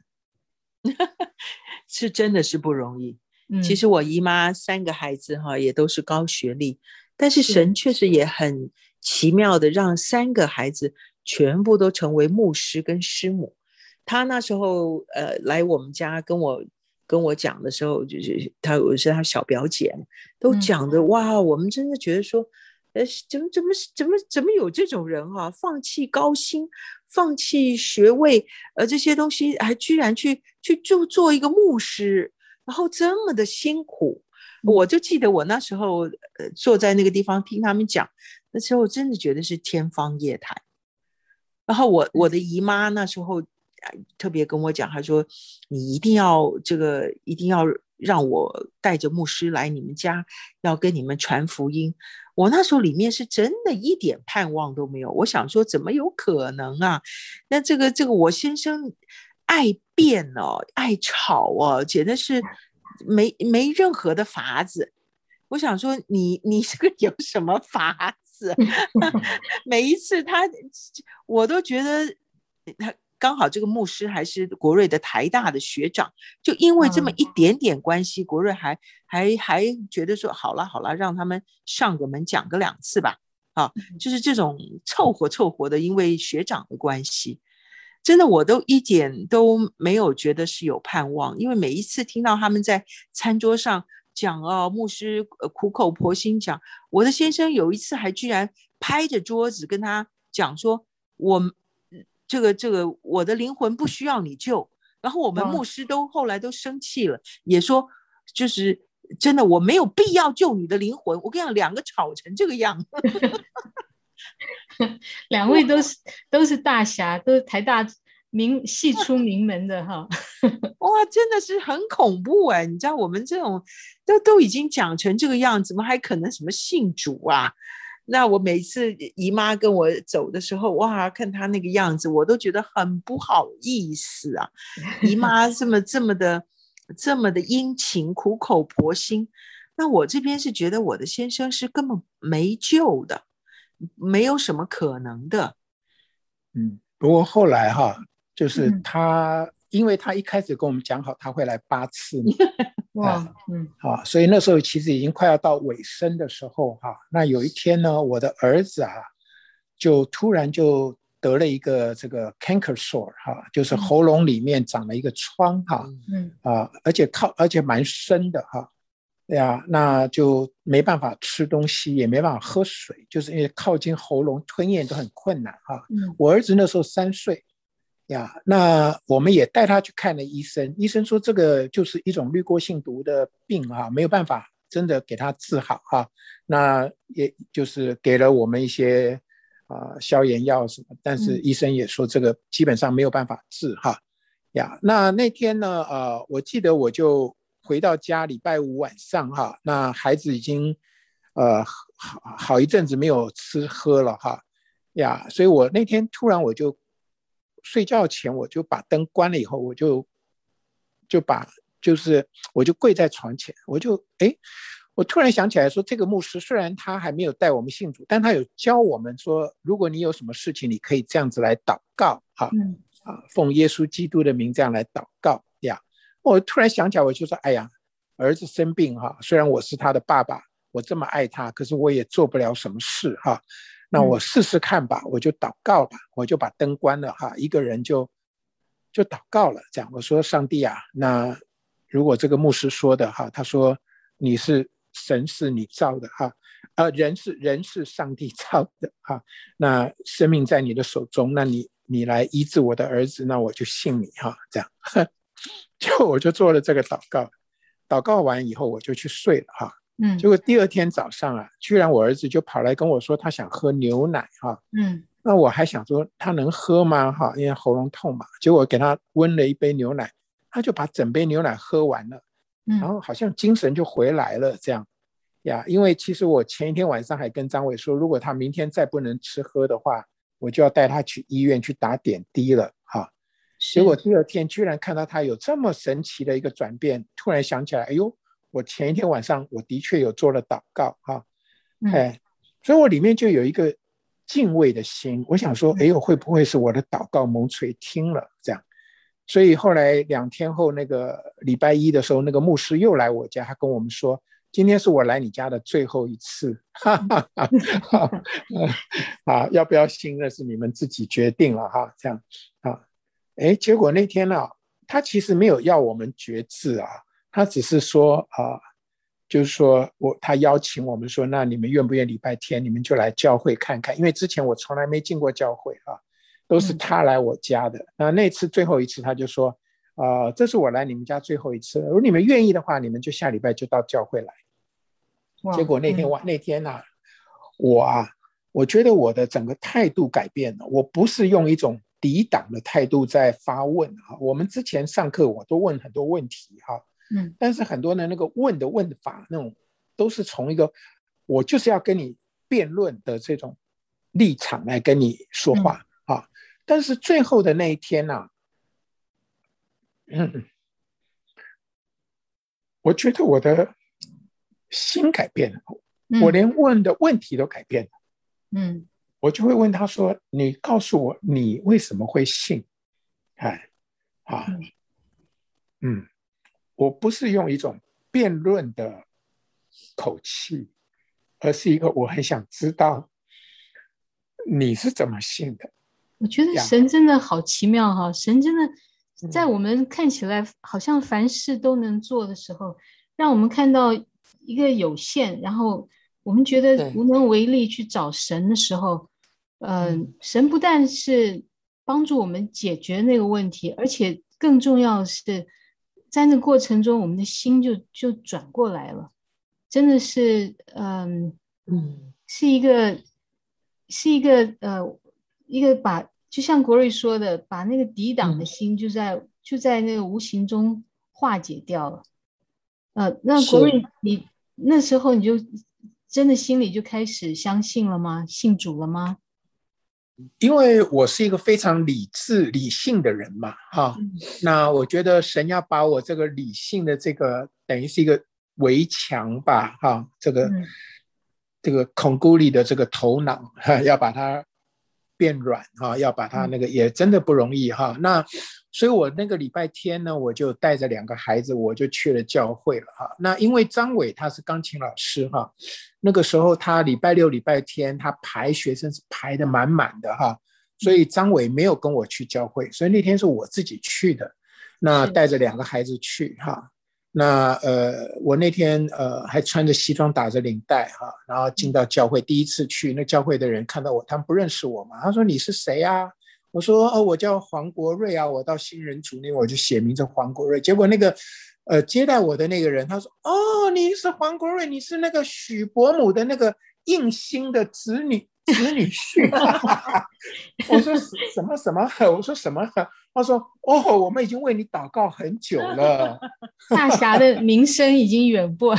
是真的是不容易。嗯，其实我姨妈三个孩子哈也都是高学历，但是神确实也很奇妙的让三个孩子全部都成为牧师跟师母。他那时候呃来我们家跟我。跟我讲的时候，就是他，我是他小表姐，都讲的、嗯、哇，我们真的觉得说，呃，怎么怎么怎么怎么有这种人哈、啊，放弃高薪，放弃学位，呃，这些东西还居然去去就做一个牧师，然后这么的辛苦，我就记得我那时候呃坐在那个地方听他们讲，那时候真的觉得是天方夜谭。然后我我的姨妈那时候。特别跟我讲，他说：“你一定要这个，一定要让我带着牧师来你们家，要跟你们传福音。”我那时候里面是真的一点盼望都没有。我想说，怎么有可能啊？那这个这个，我先生爱辩哦，爱吵哦，简直是没没任何的法子。我想说，你你这个有什么法子？每一次他，我都觉得他。刚好这个牧师还是国瑞的台大的学长，就因为这么一点点关系，国瑞还还还觉得说好了好了，让他们上个门讲个两次吧，啊，就是这种凑合凑合的，因为学长的关系，真的我都一点都没有觉得是有盼望，因为每一次听到他们在餐桌上讲哦，牧师苦口婆心讲，我的先生有一次还居然拍着桌子跟他讲说，我。这个这个，我的灵魂不需要你救。然后我们牧师都后来都生气了，也说就是真的，我没有必要救你的灵魂。我跟你讲，两个吵成这个样。两位都是都是大侠，都是台大名系出名门的哈。哇，真的是很恐怖哎！你知道我们这种都都已经讲成这个样子，怎么还可能什么信主啊？那我每次姨妈跟我走的时候，哇，看她那个样子，我都觉得很不好意思啊。姨 妈这么这么的这么的殷勤，苦口婆心，那我这边是觉得我的先生是根本没救的，没有什么可能的。嗯，不过后来哈，就是他，嗯、因为他一开始跟我们讲好他会来八次。哇，嗯，好，所以那时候其实已经快要到尾声的时候哈。那有一天呢，我的儿子啊，就突然就得了一个这个 canker sore 哈，就是喉咙里面长了一个疮哈，嗯啊，而且靠而且蛮深的哈，对呀，那就没办法吃东西，也没办法喝水，就是因为靠近喉咙吞咽都很困难哈。我儿子那时候三岁。呀，那我们也带他去看了医生，医生说这个就是一种滤过性毒的病啊，没有办法真的给他治好哈。那也就是给了我们一些啊消炎药什么，但是医生也说这个基本上没有办法治哈。呀，那那天呢，呃，我记得我就回到家，礼拜五晚上哈，那孩子已经呃好好一阵子没有吃喝了哈。呀，所以我那天突然我就。睡觉前我就把灯关了，以后我就就把就是我就跪在床前，我就哎，我突然想起来说，这个牧师虽然他还没有带我们信主，但他有教我们说，如果你有什么事情，你可以这样子来祷告，哈，啊，奉耶稣基督的名这样来祷告呀。我突然想起来，我就说，哎呀，儿子生病哈，虽然我是他的爸爸，我这么爱他，可是我也做不了什么事哈。那我试试看吧，我就祷告吧，我就把灯关了哈，一个人就就祷告了。这样我说：“上帝啊，那如果这个牧师说的哈，他说你是神是你造的哈，呃，人是人是上帝造的哈，那生命在你的手中，那你你来医治我的儿子，那我就信你哈。这样，就我就做了这个祷告，祷告完以后我就去睡了哈。”嗯，结果第二天早上啊，居然我儿子就跑来跟我说他想喝牛奶哈，嗯，那我还想说他能喝吗哈，因为喉咙痛嘛。结果给他温了一杯牛奶，他就把整杯牛奶喝完了，然后好像精神就回来了这样呀。因为其实我前一天晚上还跟张伟说，如果他明天再不能吃喝的话，我就要带他去医院去打点滴了哈。结果第二天居然看到他有这么神奇的一个转变，突然想起来，哎呦。我前一天晚上我的确有做了祷告哈，哎，所以我里面就有一个敬畏的心，我想说，哎呦，会不会是我的祷告蒙垂听了这样？所以后来两天后那个礼拜一的时候，那个牧师又来我家，他跟我们说，今天是我来你家的最后一次，哈哈哈哈啊，要不要信那是你们自己决定了哈，这样啊，哎，结果那天呢，啊，他其实没有要我们决志啊。他只是说啊，就是说我他邀请我们说，那你们愿不愿礼拜天你们就来教会看看？因为之前我从来没进过教会啊，都是他来我家的。那那次最后一次，他就说啊，这是我来你们家最后一次。如果你们愿意的话，你们就下礼拜就到教会来。结果那天晚那天呢，我啊，我觉得我的整个态度改变了。我不是用一种抵挡的态度在发问啊。我们之前上课我都问很多问题哈。嗯，但是很多的那个问的问法，那种都是从一个我就是要跟你辩论的这种立场来跟你说话啊。但是最后的那一天呢，嗯，我觉得我的心改变了，我连问的问题都改变了。嗯，我就会问他说：“你告诉我，你为什么会信？哎，啊，嗯，我不是用一种辩论的口气，而是一个我很想知道你是怎么信的。我觉得神真的好奇妙哈，神真的在我们看起来好像凡事都能做的时候，让我们看到一个有限，然后我们觉得无能为力去找神的时候，嗯，神不但是帮助我们解决那个问题，而且更重要的是，在那过程中，我们的心就就转过来了，真的是，嗯嗯，是一个是一个呃一个把。就像国瑞说的，把那个抵挡的心就在、嗯、就在那个无形中化解掉了。呃，那国瑞，你那时候你就真的心里就开始相信了吗？信主了吗？因为我是一个非常理智理性的人嘛，哈、嗯。那我觉得神要把我这个理性的这个等于是一个围墙吧，哈，这个、嗯、这个孔固力的这个头脑，哈，要把它。变软哈，要把它那个也真的不容易哈。那所以，我那个礼拜天呢，我就带着两个孩子，我就去了教会了哈。那因为张伟他是钢琴老师哈，那个时候他礼拜六、礼拜天他排学生是排得满满的哈，所以张伟没有跟我去教会，所以那天是我自己去的，那带着两个孩子去哈。那呃，我那天呃还穿着西装打着领带哈，然后进到教会，第一次去，那教会的人看到我，他们不认识我嘛，他说，你是谁呀？我说哦，我叫黄国瑞啊，我到新人组那我就写名字黄国瑞。结果那个呃接待我的那个人他说，哦，你是黄国瑞，你是那个许伯母的那个应星的子女子女婿。我说什么什么？我说什么？他说：“哦，我们已经为你祷告很久了。大侠的名声已经远播，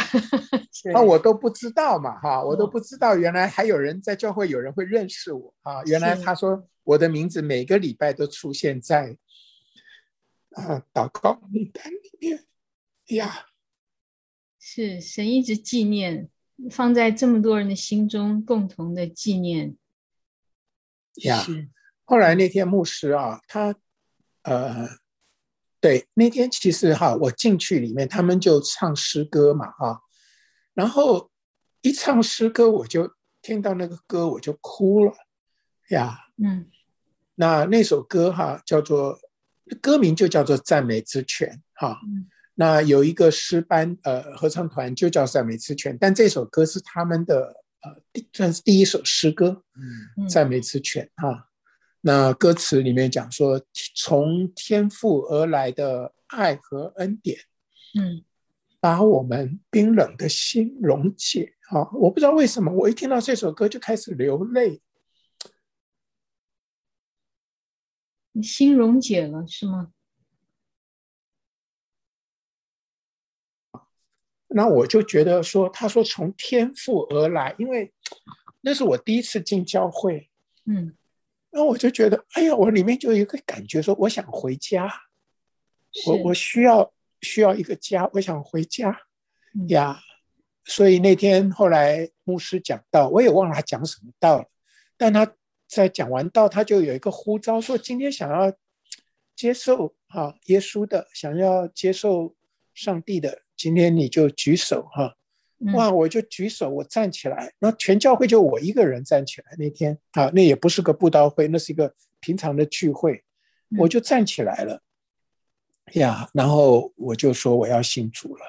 那 我都不知道嘛，哈，我都不知道，原来还有人在教会，有人会认识我啊。原来他说我的名字每个礼拜都出现在啊祷告名单里面呀。是神一直纪念，放在这么多人的心中，共同的纪念呀。后来那天牧师啊，他。呃，对，那天其实哈，我进去里面，他们就唱诗歌嘛，哈，然后一唱诗歌，我就听到那个歌，我就哭了呀，嗯，那那首歌哈，叫做歌名就叫做《赞美之泉》哈，嗯，那有一个诗班呃合唱团就叫赞美之泉，但这首歌是他们的呃第算是第一首诗歌，嗯，赞美之泉哈。那歌词里面讲说，从天父而来的爱和恩典，嗯，把我们冰冷的心溶解。啊，我不知道为什么，我一听到这首歌就开始流泪。你心溶解了是吗？那我就觉得说，他说从天赋而来，因为那是我第一次进教会，嗯。那我就觉得，哎呀，我里面就有一个感觉，说我想回家，我我需要需要一个家，我想回家呀。所以那天后来牧师讲道，我也忘了他讲什么道了，但他在讲完道，他就有一个呼召，说今天想要接受啊耶稣的，想要接受上帝的，今天你就举手哈。哇！我就举手，我站起来，然后全教会就我一个人站起来。那天啊，那也不是个布道会，那是一个平常的聚会，我就站起来了呀。然后我就说我要信主了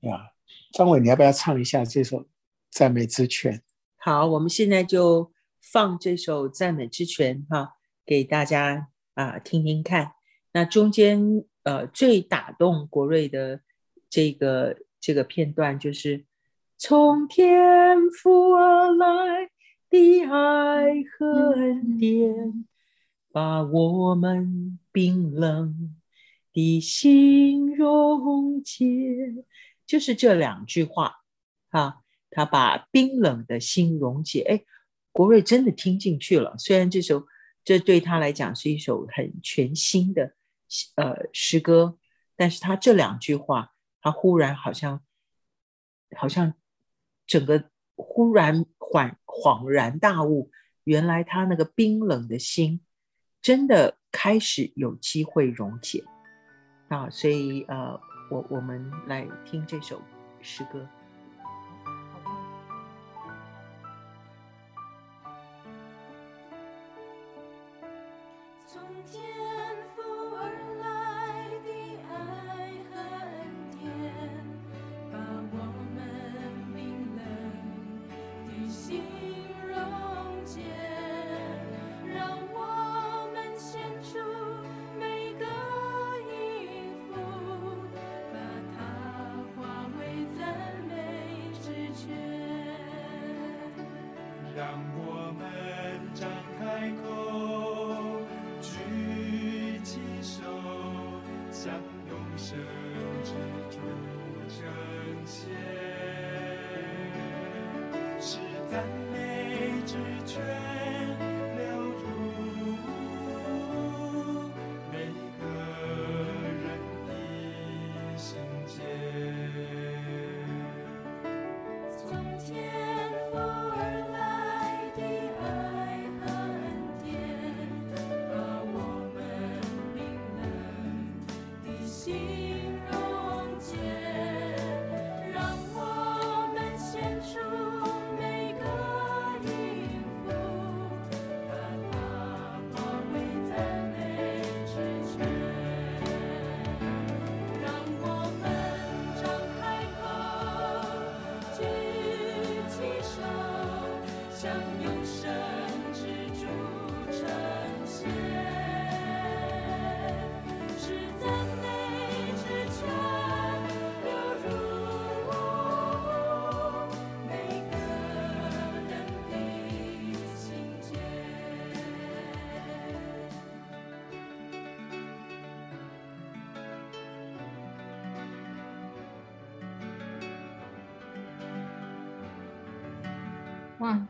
呀。张伟，你要不要唱一下这首赞美之泉？好，我们现在就放这首赞美之泉哈，给大家啊听听看。那中间呃最打动国瑞的这个这个片段就是。从天父而来的爱和恩典，把我们冰冷的心溶解。就是这两句话，啊，他把冰冷的心溶解。哎，国瑞真的听进去了。虽然这首这对他来讲是一首很全新的呃诗歌，但是他这两句话，他忽然好像好像。整个忽然恍恍然大悟，原来他那个冰冷的心，真的开始有机会溶解啊，所以呃，我我们来听这首诗歌。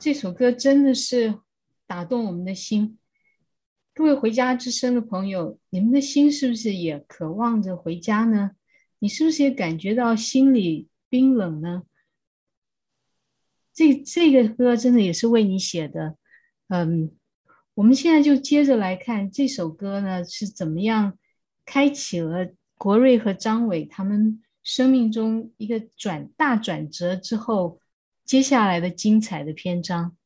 这首歌真的是打动我们的心。各位回家之声的朋友，你们的心是不是也渴望着回家呢？你是不是也感觉到心里冰冷呢？这这个歌真的也是为你写的。嗯，我们现在就接着来看这首歌呢，是怎么样开启了国瑞和张伟他们生命中一个转大转折之后。接下来的精彩的篇章，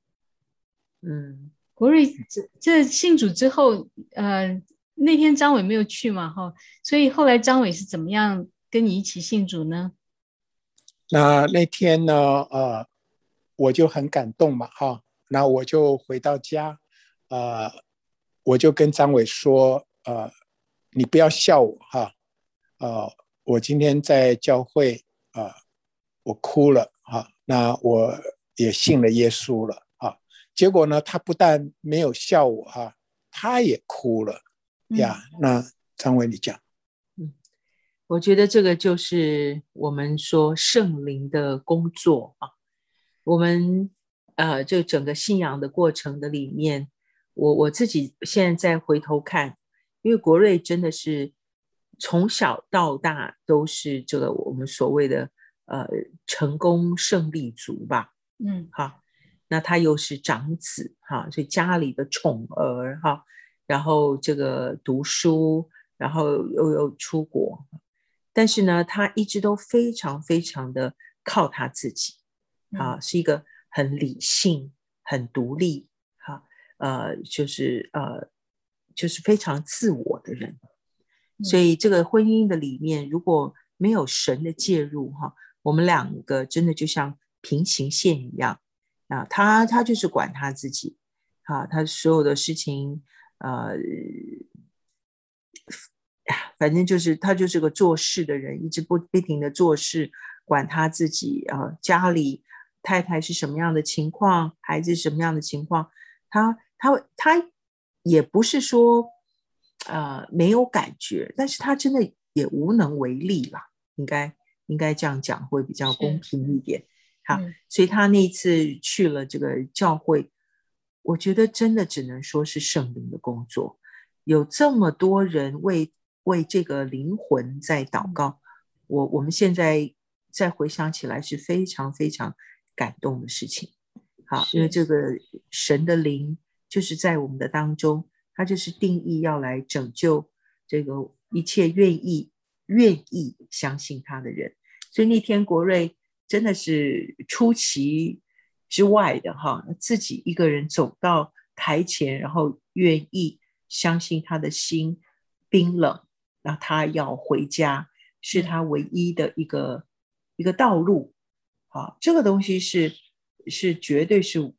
嗯，国瑞这这信主之后，呃，那天张伟没有去嘛，哈，所以后来张伟是怎么样跟你一起信主呢？那那天呢，呃，我就很感动嘛，哈，那我就回到家，呃，我就跟张伟说，呃，你不要笑我，哈，呃，我今天在教会，呃，我哭了，哈。那我也信了耶稣了啊！结果呢，他不但没有笑我哈、啊，他也哭了呀。嗯、那张伟，你讲，嗯，我觉得这个就是我们说圣灵的工作啊。我们呃，就整个信仰的过程的里面，我我自己现在再回头看，因为国瑞真的是从小到大都是这个我们所谓的。呃，成功胜利族吧，嗯，好，那他又是长子哈，所以家里的宠儿哈，然后这个读书，然后又又出国，但是呢，他一直都非常非常的靠他自己，啊，嗯，是一个很理性、很独立，哈，呃，就是呃，就是非常自我的人，所以这个婚姻的里面如果没有神的介入，哈。我们两个真的就像平行线一样啊，他他就是管他自己，啊，他所有的事情，呃，反正就是他就是个做事的人，一直不不停的做事，管他自己啊，家里太太是什么样的情况，孩子什么样的情况，他他他也不是说呃没有感觉，但是他真的也无能为力了，应该。应该这样讲会比较公平一点，好，嗯、所以他那一次去了这个教会，我觉得真的只能说是圣灵的工作，有这么多人为为这个灵魂在祷告，我我们现在再回想起来是非常非常感动的事情，好，因为这个神的灵就是在我们的当中他就是定义要来拯救这个一切愿意愿意相信他的人。所以那天国瑞真的是出奇之外的哈，自己一个人走到台前，然后愿意相信他的心冰冷，那他要回家是他唯一的一个一个道路。啊，这个东西是是绝对是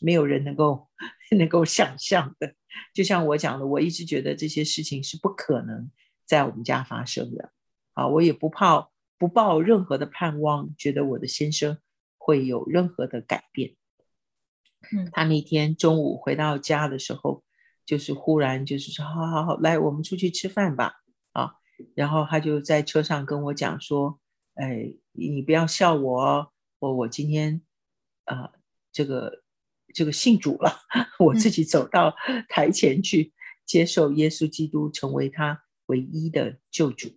没有人能够 能够想象的。就像我讲的，我一直觉得这些事情是不可能在我们家发生的。啊，我也不怕不抱任何的盼望，觉得我的先生会有任何的改变。嗯，他那天中午回到家的时候，就是忽然就是说，好好好，来，我们出去吃饭吧。啊，然后他就在车上跟我讲说。哎，你不要笑我哦，我我今天啊、呃，这个这个信主了，我自己走到台前去接受耶稣基督成为他唯一的救主。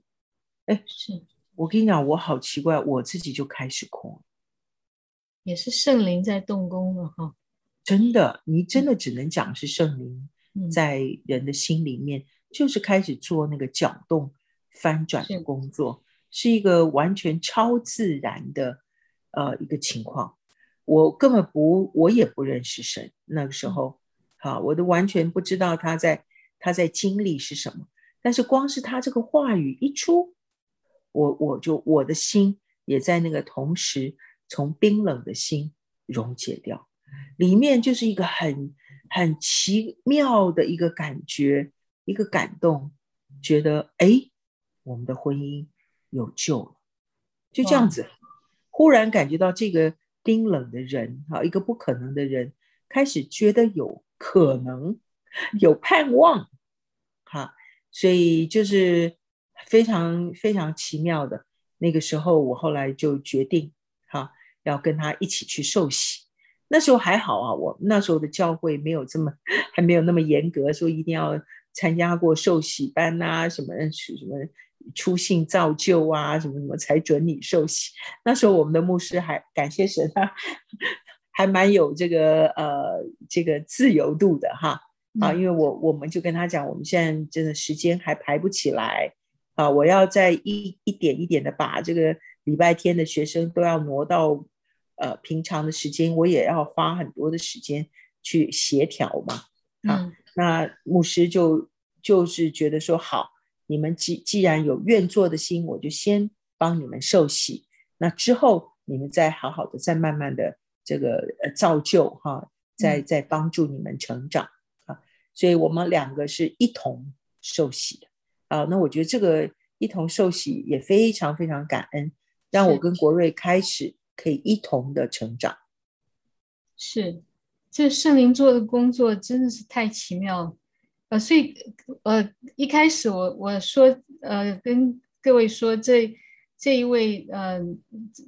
哎，是我跟你讲，我好奇怪，我自己就开始哭，也是圣灵在动工了哈。真的，你真的只能讲是圣灵在人的心里面，就是开始做那个搅动、翻转的工作。是一个完全超自然的，呃，一个情况。我根本不，我也不认识神。那个时候，好，我都完全不知道他在他在经历是什么。但是光是他这个话语一出，我我就我的心也在那个同时从冰冷的心溶解掉，里面就是一个很很奇妙的一个感觉，一个感动，觉得哎，我们的婚姻。有救了，就这样子，忽然感觉到这个冰冷的人，哈，一个不可能的人，开始觉得有可能，有盼望，哈，所以就是非常非常奇妙的。那个时候，我后来就决定，哈，要跟他一起去受洗。那时候还好啊，我那时候的教会没有这么，还没有那么严格，说一定要参加过受洗班呐，什么什么。出信造就啊，什么什么才准你受洗。那时候我们的牧师还感谢神啊，还蛮有这个呃这个自由度的哈啊，因为我我们就跟他讲，我们现在真的时间还排不起来啊，我要再一一点一点的把这个礼拜天的学生都要挪到呃平常的时间，我也要花很多的时间去协调嘛啊。那牧师就就是觉得说好。你们既既然有愿做的心，我就先帮你们受洗。那之后你们再好好的，再慢慢的这个呃造就哈，再再帮助你们成长啊。所以我们两个是一同受洗的啊。那我觉得这个一同受洗也非常非常感恩，让我跟国瑞开始可以一同的成长。是，这圣灵做的工作真的是太奇妙了。呃，所以，呃，一开始我我说，呃，跟各位说，这这一位，呃，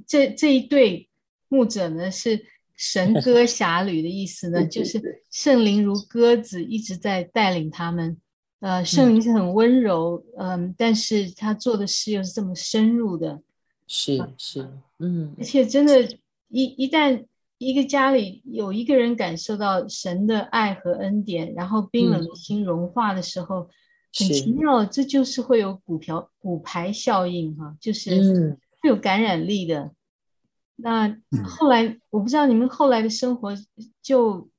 这这一对牧者呢，是神歌侠侣的意思呢，就是圣灵如鸽子一直在带领他们，呃，圣灵是很温柔，嗯、呃，但是他做的事又是这么深入的，是是，嗯，而且真的，一一旦。一个家里有一个人感受到神的爱和恩典，然后冰冷的心融化的时候，嗯、很奇妙，这就是会有骨条骨牌效应哈，就是会有感染力的。嗯、那后来我不知道你们后来的生活就，就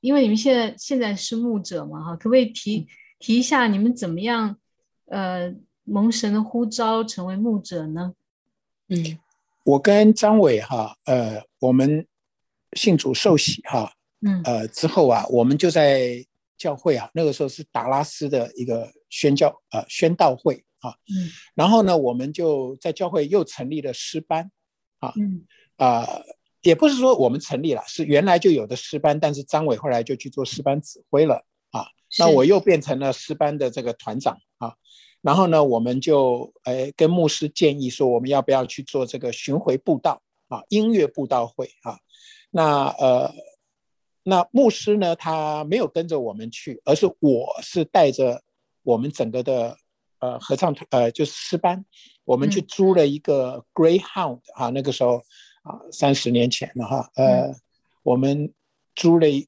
因为你们现在现在是牧者嘛哈，可不可以提提一下你们怎么样呃蒙神的呼召成为牧者呢？嗯，我跟张伟哈呃我们。信主受洗哈，嗯，呃之后啊，我们就在教会啊，那个时候是达拉斯的一个宣教呃宣道会啊，嗯，然后呢，我们就在教会又成立了诗班，啊，嗯，啊、呃，也不是说我们成立了，是原来就有的师班，但是张伟后来就去做师班指挥了啊，那我又变成了师班的这个团长啊，然后呢，我们就哎跟牧师建议说，我们要不要去做这个巡回布道啊，音乐布道会啊。那呃，那牧师呢？他没有跟着我们去，而是我是带着我们整个的呃合唱团呃就是诗班，我们去租了一个 Greyhound 啊，那个时候啊三十年前了哈，呃，我们租了一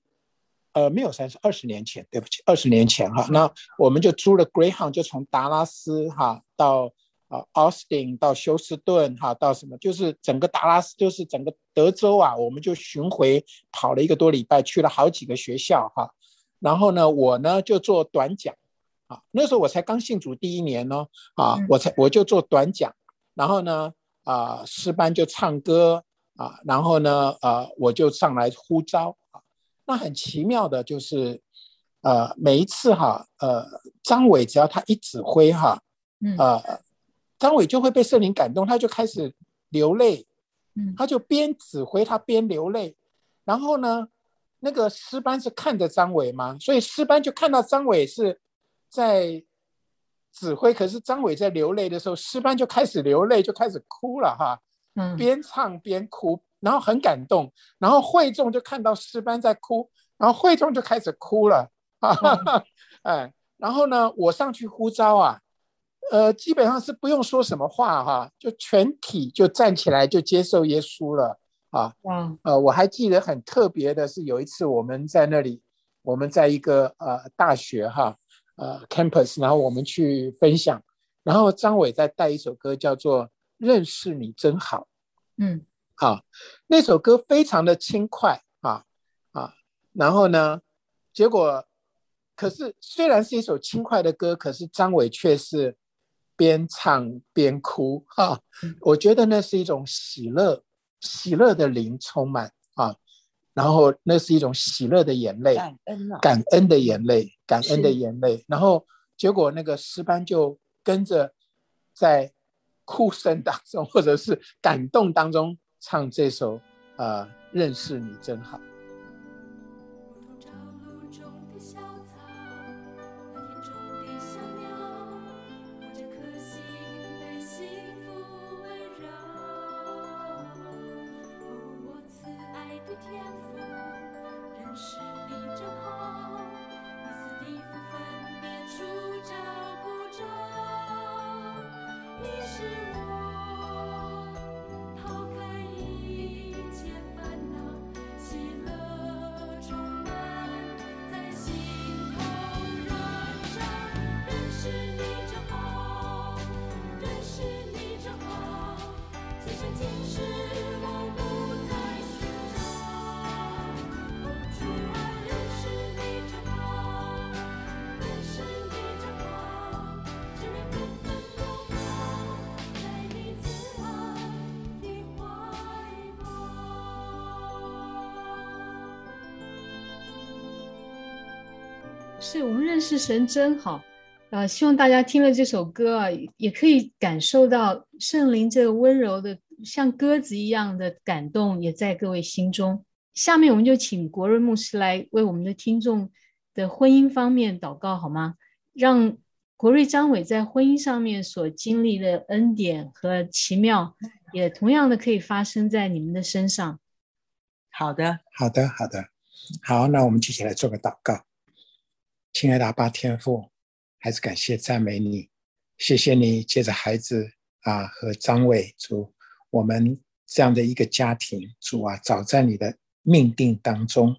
呃，没有三十，二十年前，对不起，二十年前哈，那我们就租了 Greyhound，就从达拉斯哈到啊 Austin 到休斯顿哈到什么，就是整个达拉斯，就是整个德州啊，我们就巡回跑了一个多礼拜，去了好几个学校哈。然后呢，我呢就做短讲啊，那时候我才刚信主第一年呢啊，我才我就做短讲，然后呢啊诗班就唱歌啊，然后呢呃我就上来呼召啊。那很奇妙的就是，呃，每一次哈，呃，张伟只要他一指挥哈，呃，张伟就会被圣灵感动，他就开始流泪，嗯。他就边指挥他边流泪，然后呢，那个诗班是看着张伟嘛，所以诗班就看到张伟是在指挥，可是张伟在流泪的时候，诗班就开始流泪，就开始哭了哈，嗯。边唱边哭。然后很感动，然后会众就看到诗班在哭，然后会众就开始哭了，哈哈哈，哎，然后呢，我上去呼召啊，呃，基本上是不用说什么话哈，就全体就站起来就接受耶稣了啊，嗯，呃，我还记得很特别的是有一次我们在那里，我们在一个呃大学哈，呃 campus，然后我们去分享，然后张伟再带一首歌叫做《认识你真好》，嗯。啊，那首歌非常的轻快啊啊，然后呢，结果，可是虽然是一首轻快的歌，可是张伟却是边唱边哭啊。我觉得那是一种喜乐，喜乐的灵充满啊，然后那是一种喜乐的眼泪，感恩啊，感恩的眼泪，感恩的眼泪。然后结果那个诗班就跟着在哭声当中，或者是感动当中。唱这首，呃，认识你真好。神真好，呃，希望大家听了这首歌啊，也可以感受到圣灵这个温柔的像鸽子一样的感动，也在各位心中。下面我们就请国瑞牧师来为我们的听众的婚姻方面祷告，好吗？让国瑞张伟在婚姻上面所经历的恩典和奇妙，也同样的可以发生在你们的身上。好的，好的，好的，好，那我们接下来做个祷告。亲爱的阿爸天父，还是感谢赞美你，谢谢你借着孩子啊和张伟主，我们这样的一个家庭主啊，早在你的命定当中，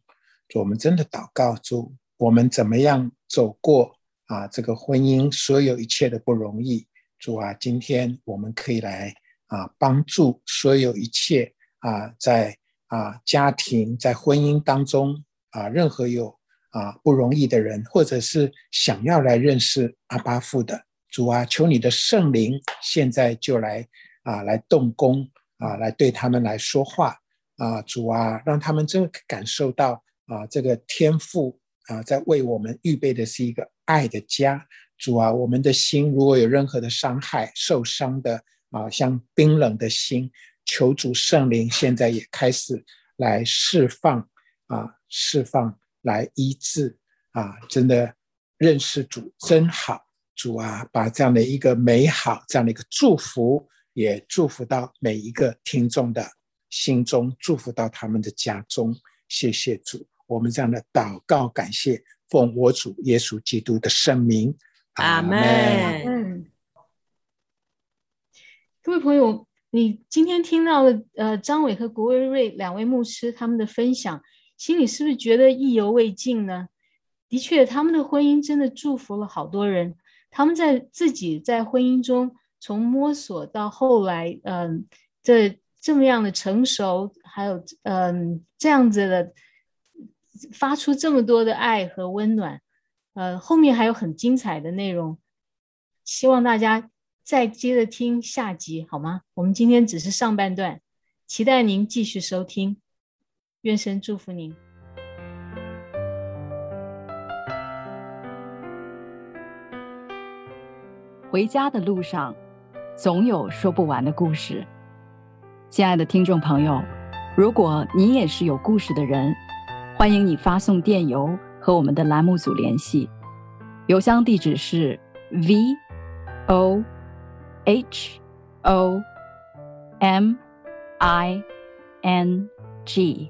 我们真的祷告主，我们怎么样走过啊这个婚姻所有一切的不容易，主啊，今天我们可以来啊帮助所有一切啊在啊家庭在婚姻当中啊任何有。啊，不容易的人，或者是想要来认识阿巴父的主啊，求你的圣灵现在就来啊，来动工啊，来对他们来说话啊，主啊，让他们真的感受到啊，这个天父啊，在为我们预备的是一个爱的家。主啊，我们的心如果有任何的伤害、受伤的啊，像冰冷的心，求主圣灵现在也开始来释放啊，释放。来医治啊！真的认识主真好，主啊，把这样的一个美好、这样的一个祝福，也祝福到每一个听众的心中，祝福到他们的家中。谢谢主，我们这样的祷告感谢，奉我主耶稣基督的圣名，阿门。嗯，各位朋友，你今天听到了呃张伟和郭瑞瑞两位牧师他们的分享。心里是不是觉得意犹未尽呢？的确，他们的婚姻真的祝福了好多人。他们在自己在婚姻中从摸索到后来，嗯，这这么样的成熟，还有嗯这样子的发出这么多的爱和温暖，呃，后面还有很精彩的内容，希望大家再接着听下集好吗？我们今天只是上半段，期待您继续收听，愿神祝福您。回家的路上，总有说不完的故事。亲爱的听众朋友，如果你也是有故事的人，欢迎你发送电邮和我们的栏目组联系。邮箱地址是 v o h o m i n g